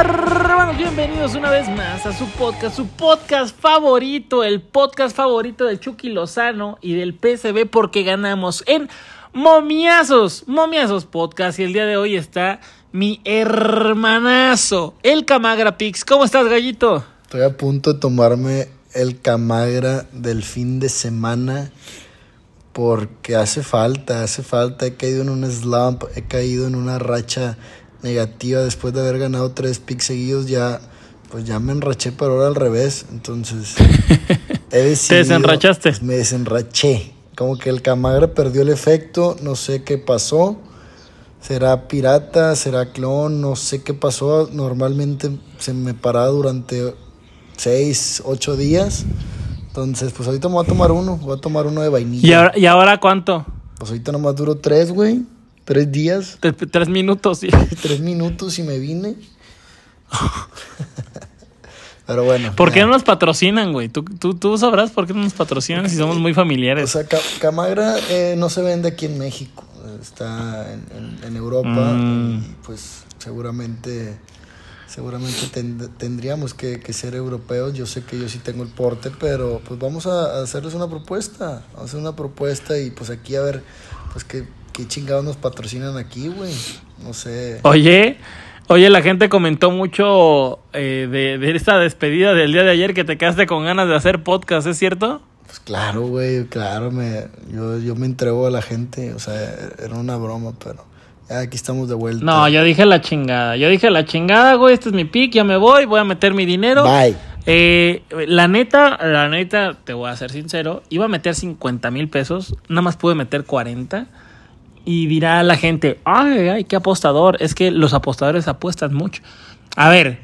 hermanos? Bienvenidos una vez más a su podcast, su podcast favorito, el podcast favorito del Chucky Lozano y del PSB porque ganamos en Momiazos, Momiazos Podcast. Y el día de hoy está mi hermanazo, el Camagra Pix. ¿Cómo estás, gallito? Estoy a punto de tomarme el Camagra del fin de semana porque hace falta, hace falta. He caído en un slump, he caído en una racha negativa después de haber ganado tres picks seguidos. Ya, pues ya me enraché, pero ahora al revés. Entonces, he decidido, ¿Te desenrachaste? Me desenraché. Como que el Camagra perdió el efecto, no sé qué pasó. ¿Será pirata? ¿Será clon? No sé qué pasó. Normalmente se me para durante 6, 8 días. Entonces, pues ahorita me voy a tomar uno. Voy a tomar uno de vainilla. ¿Y ahora, ¿y ahora cuánto? Pues ahorita nomás duro 3, güey. Tres días. Tres, minutos, sí. tres minutos y me vine. Pero bueno. ¿Por qué no nos patrocinan, güey? ¿Tú, tú, sabrás por qué no nos patrocinan si somos muy familiares. O sea, Camagra eh, no se vende aquí en México. Está en, Europa. Mm. Y pues seguramente seguramente tendríamos que, ser europeos. Yo sé que yo sí tengo el porte, pero pues vamos a, hacerles una propuesta. Vamos a hacer una propuesta y pues aquí a ver, pues qué, qué chingados nos patrocinan aquí, güey. No sé. Oye, oye, la gente comentó mucho eh, de, esta despedida del día de ayer que te quedaste con ganas de hacer podcast, ¿es cierto? Pues claro, güey, claro, me, yo, yo me entrego a la gente, o sea, era una broma, pero aquí estamos de vuelta. No, yo dije la chingada. Yo dije la chingada, güey. Este es mi pick. Ya me voy. Voy a meter mi dinero. Bye. Eh, la neta, la neta, te voy a ser sincero. Iba a meter 50 mil pesos. Nada más pude meter 40. Y dirá la gente, ay, ay, qué apostador. Es que los apostadores apuestan mucho. A ver,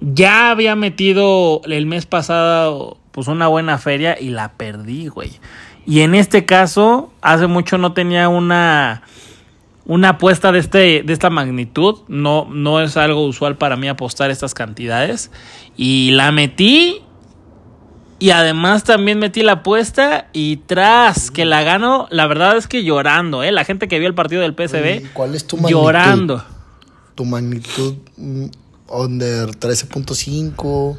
ya había metido el mes pasado pues una buena feria y la perdí, güey. Y en este caso, hace mucho no tenía una una apuesta de, este, de esta magnitud. No, no es algo usual para mí apostar estas cantidades. Y la metí. Y además también metí la apuesta. Y tras que la gano, la verdad es que llorando, ¿eh? La gente que vio el partido del PSV. ¿Cuál es tu magnitud? Llorando. Tu magnitud mm, under 13.5.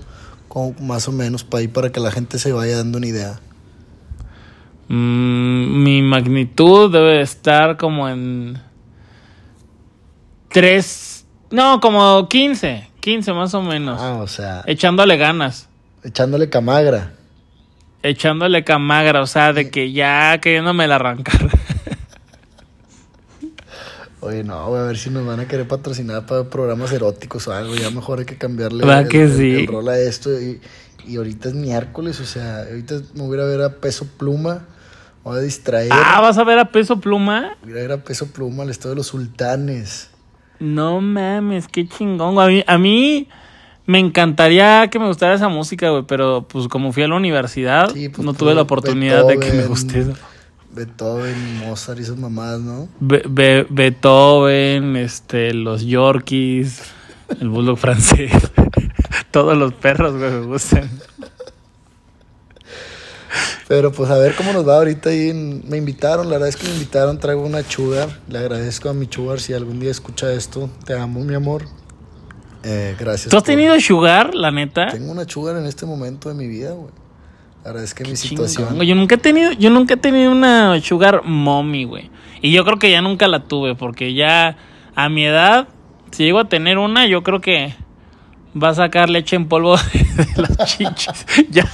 Más o menos para ahí para que la gente se vaya dando una idea. Mm, mi magnitud debe estar como en Tres. No, como 15. 15 más o menos. Ah, o sea. Echándole ganas. Echándole camagra. Echándole camagra, o sea, de que ya queriéndome la arrancar. Oye, no, voy a ver si nos van a querer patrocinar para programas eróticos o algo. Ya mejor hay que cambiarle el, que sí? rol a esto. Y, y, ahorita es miércoles, o sea, ahorita me voy a ver a peso pluma. Voy a distraer. Ah, ¿vas a ver a peso pluma? Voy a ver a peso pluma al estado de los sultanes. No mames, qué chingón. A mí, a mí me encantaría que me gustara esa música, güey, pero pues como fui a la universidad, pues, no tuve la oportunidad de que me guste eso. Beethoven, Mozart y esas mamadas, ¿no? Beethoven, este, los Yorkies, el bulldog francés, todos los perros, güey, me gustan. Pero pues a ver cómo nos va ahorita. Y me invitaron, la verdad es que me invitaron, traigo una chugar. Le agradezco a mi chugar si algún día escucha esto. Te amo, mi amor. Eh, gracias. ¿Tú has tenido sugar, la neta? Tengo una sugar en este momento de mi vida, güey. La verdad es que mi situación. Yo nunca he tenido, yo nunca he tenido una sugar mommy, güey. Y yo creo que ya nunca la tuve, porque ya a mi edad, si llego a tener una, yo creo que va a sacar leche en polvo de las chichis. ya,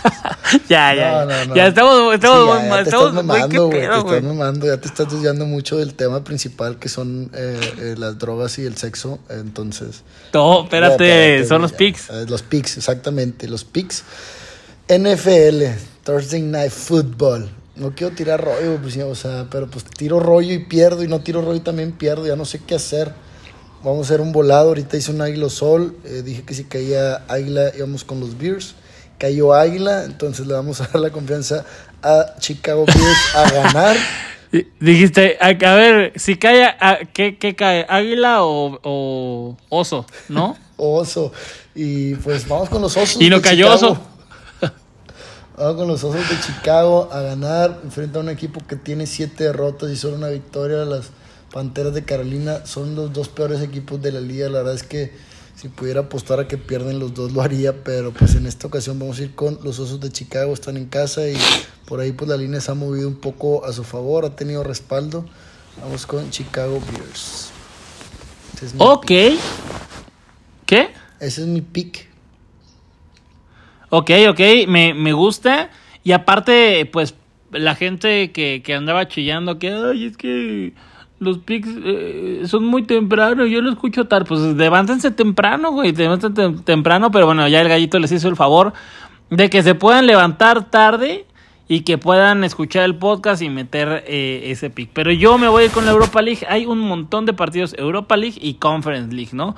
ya, ya. Ya estamos, estamos, ya, te estás mamando, güey. Te estás mamando, ya te estás desviando mucho del tema principal que son eh, eh, las drogas y el sexo. Entonces. No, espérate, son los pics. Eh, los pics, exactamente. Los pics. NFL, Thursday Night Football. No quiero tirar rollo, pues, o sea, pero pues tiro rollo y pierdo, y no tiro rollo y también pierdo, ya no sé qué hacer. Vamos a hacer un volado. Ahorita hice un águila sol. Eh, dije que si caía águila íbamos con los Bears. Cayó águila. Entonces le vamos a dar la confianza a Chicago Bears a ganar. Dijiste, a, ver, si cae, ¿qué, cae? ¿Águila o, oso? ¿No? oso. Y pues vamos con los osos. Y no cayó oso. Vamos con los osos de Chicago a ganar. Enfrenta a un equipo que tiene siete derrotas y solo una victoria. Las Panteras de Carolina son los dos peores equipos de la liga. La verdad es que Si pudiera apostar a que pierden los dos lo haría, pero pues en esta ocasión vamos a ir con los Osos de Chicago, están en casa y por ahí pues la línea se ha movido un poco a su favor, ha tenido respaldo. Vamos con Chicago Bears. Es ok. Pick. ¿Qué? Ese es mi pick. Ok, ok, me, me gusta. Y aparte, pues la gente que, que andaba chillando que, ay, es que los picks eh, son muy temprano, yo lo escucho tarde. Pues levántense temprano, güey, levántense temprano, pero bueno, ya el gallito les hizo el favor de que se puedan levantar tarde y que puedan escuchar el podcast y meter eh, ese pick. Pero yo me voy con la Europa League. Hay un montón de partidos Europa League y Conference League, ¿no?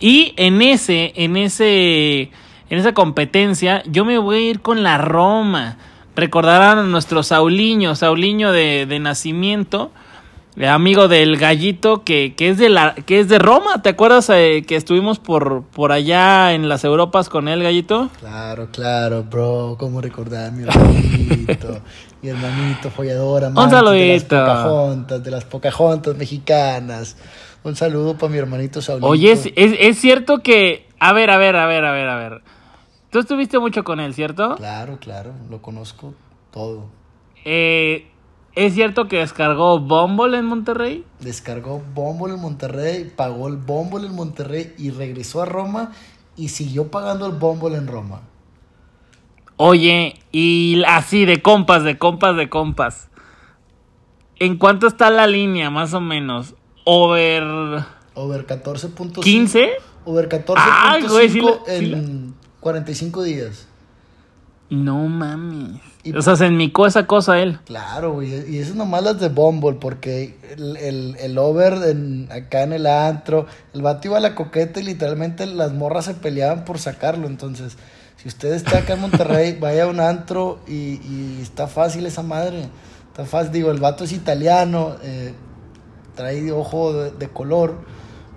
Y en ese, en ese, en esa competencia, yo me voy a ir con la Roma. Recordarán a nuestro Sauliño, Sauliño de, de nacimiento amigo del gallito que, que, es de la que es de Roma, ¿te acuerdas eh, que estuvimos por, por allá en las Europas con él, gallito? Claro, claro, bro, cómo recordar mi hermanito, mi hermanito follador, amante Un de las Pocahontas, de las Pocahontas mexicanas. Un saludo para mi hermanito Saulito. Oye, es, es, es cierto que, a ver, a ver, a ver, a ver, a ver. Tú estuviste mucho con él, ¿cierto? Claro, claro, lo conozco todo. Eh, ¿Es cierto que descargó Bumble en Monterrey? Descargó Bumble en Monterrey, pagó el Bumble en Monterrey y regresó a Roma y siguió pagando el Bumble en Roma. Oye, y así de compas, de compas, de compas. ¿En cuánto está la línea, más o menos? Over. Over 14.5. ¿15? Over 14.5 en 45 días. No mames. o sea, se enmicó esa cosa él. Claro, güey. Y eso nomás las de Bumble, porque el, el, over acá en el antro, el vato iba a la coqueta y literalmente las morras se peleaban por sacarlo. Entonces, si usted está acá en Monterrey, vaya a un antro y, está fácil esa madre. Está fácil. Digo, el vato es italiano, eh, trae ojo de color.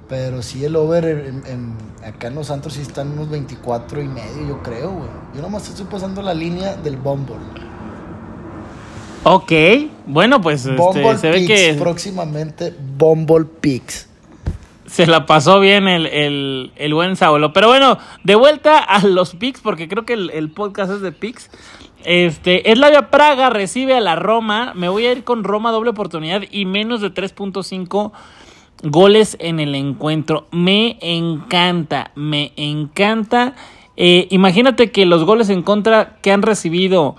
Pero sí el over en, acá en Los Santos sí están unos 24 y medio, yo creo, güey. Yo nomás estoy pasando la línea del Bumble. Ok, bueno, pues este, se ve que... Próximamente Bumble Pix. Se la pasó bien el, el, buen Saulo. Pero bueno, de vuelta a los Pix, porque creo que el, podcast es de Pix. Este, Eslavia Praga recibe a la Roma. Me voy a ir con Roma doble oportunidad y menos de 3.5 goles en el encuentro. Me encanta, me encanta. Eh, imagínate que los goles en contra que han recibido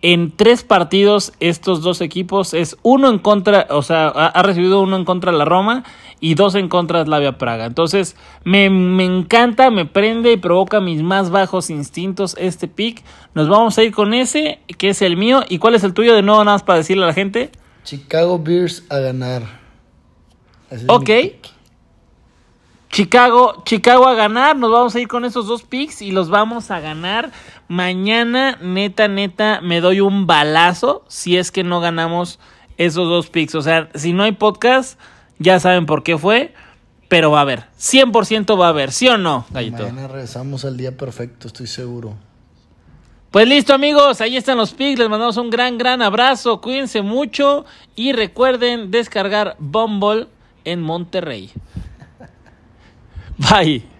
en tres partidos estos dos equipos es uno en contra, o sea, ha, recibido uno en contra la Roma y dos en contra Slavia Praga. Entonces, me, me, encanta, me prende y provoca mis más bajos instintos este pick. Nos vamos a ir con ese, que es el mío. ¿Y cuál es el tuyo? De nuevo, nada más para decirle a la gente. Chicago Bears a ganar ok. Chicago, Chicago a ganar. Nos vamos a ir con esos dos picks y los vamos a ganar. Mañana, neta, neta, me doy un balazo si es que no ganamos esos dos picks. O sea, si no hay podcast, ya saben por qué fue. Pero va a haber. 100% va a haber. ¿Sí o no, Gallito? Mañana regresamos al día perfecto, estoy seguro. Pues listo amigos, ahí están los pics, les mandamos un gran, gran abrazo, cuídense mucho y recuerden descargar Bumble en Monterrey. Bye.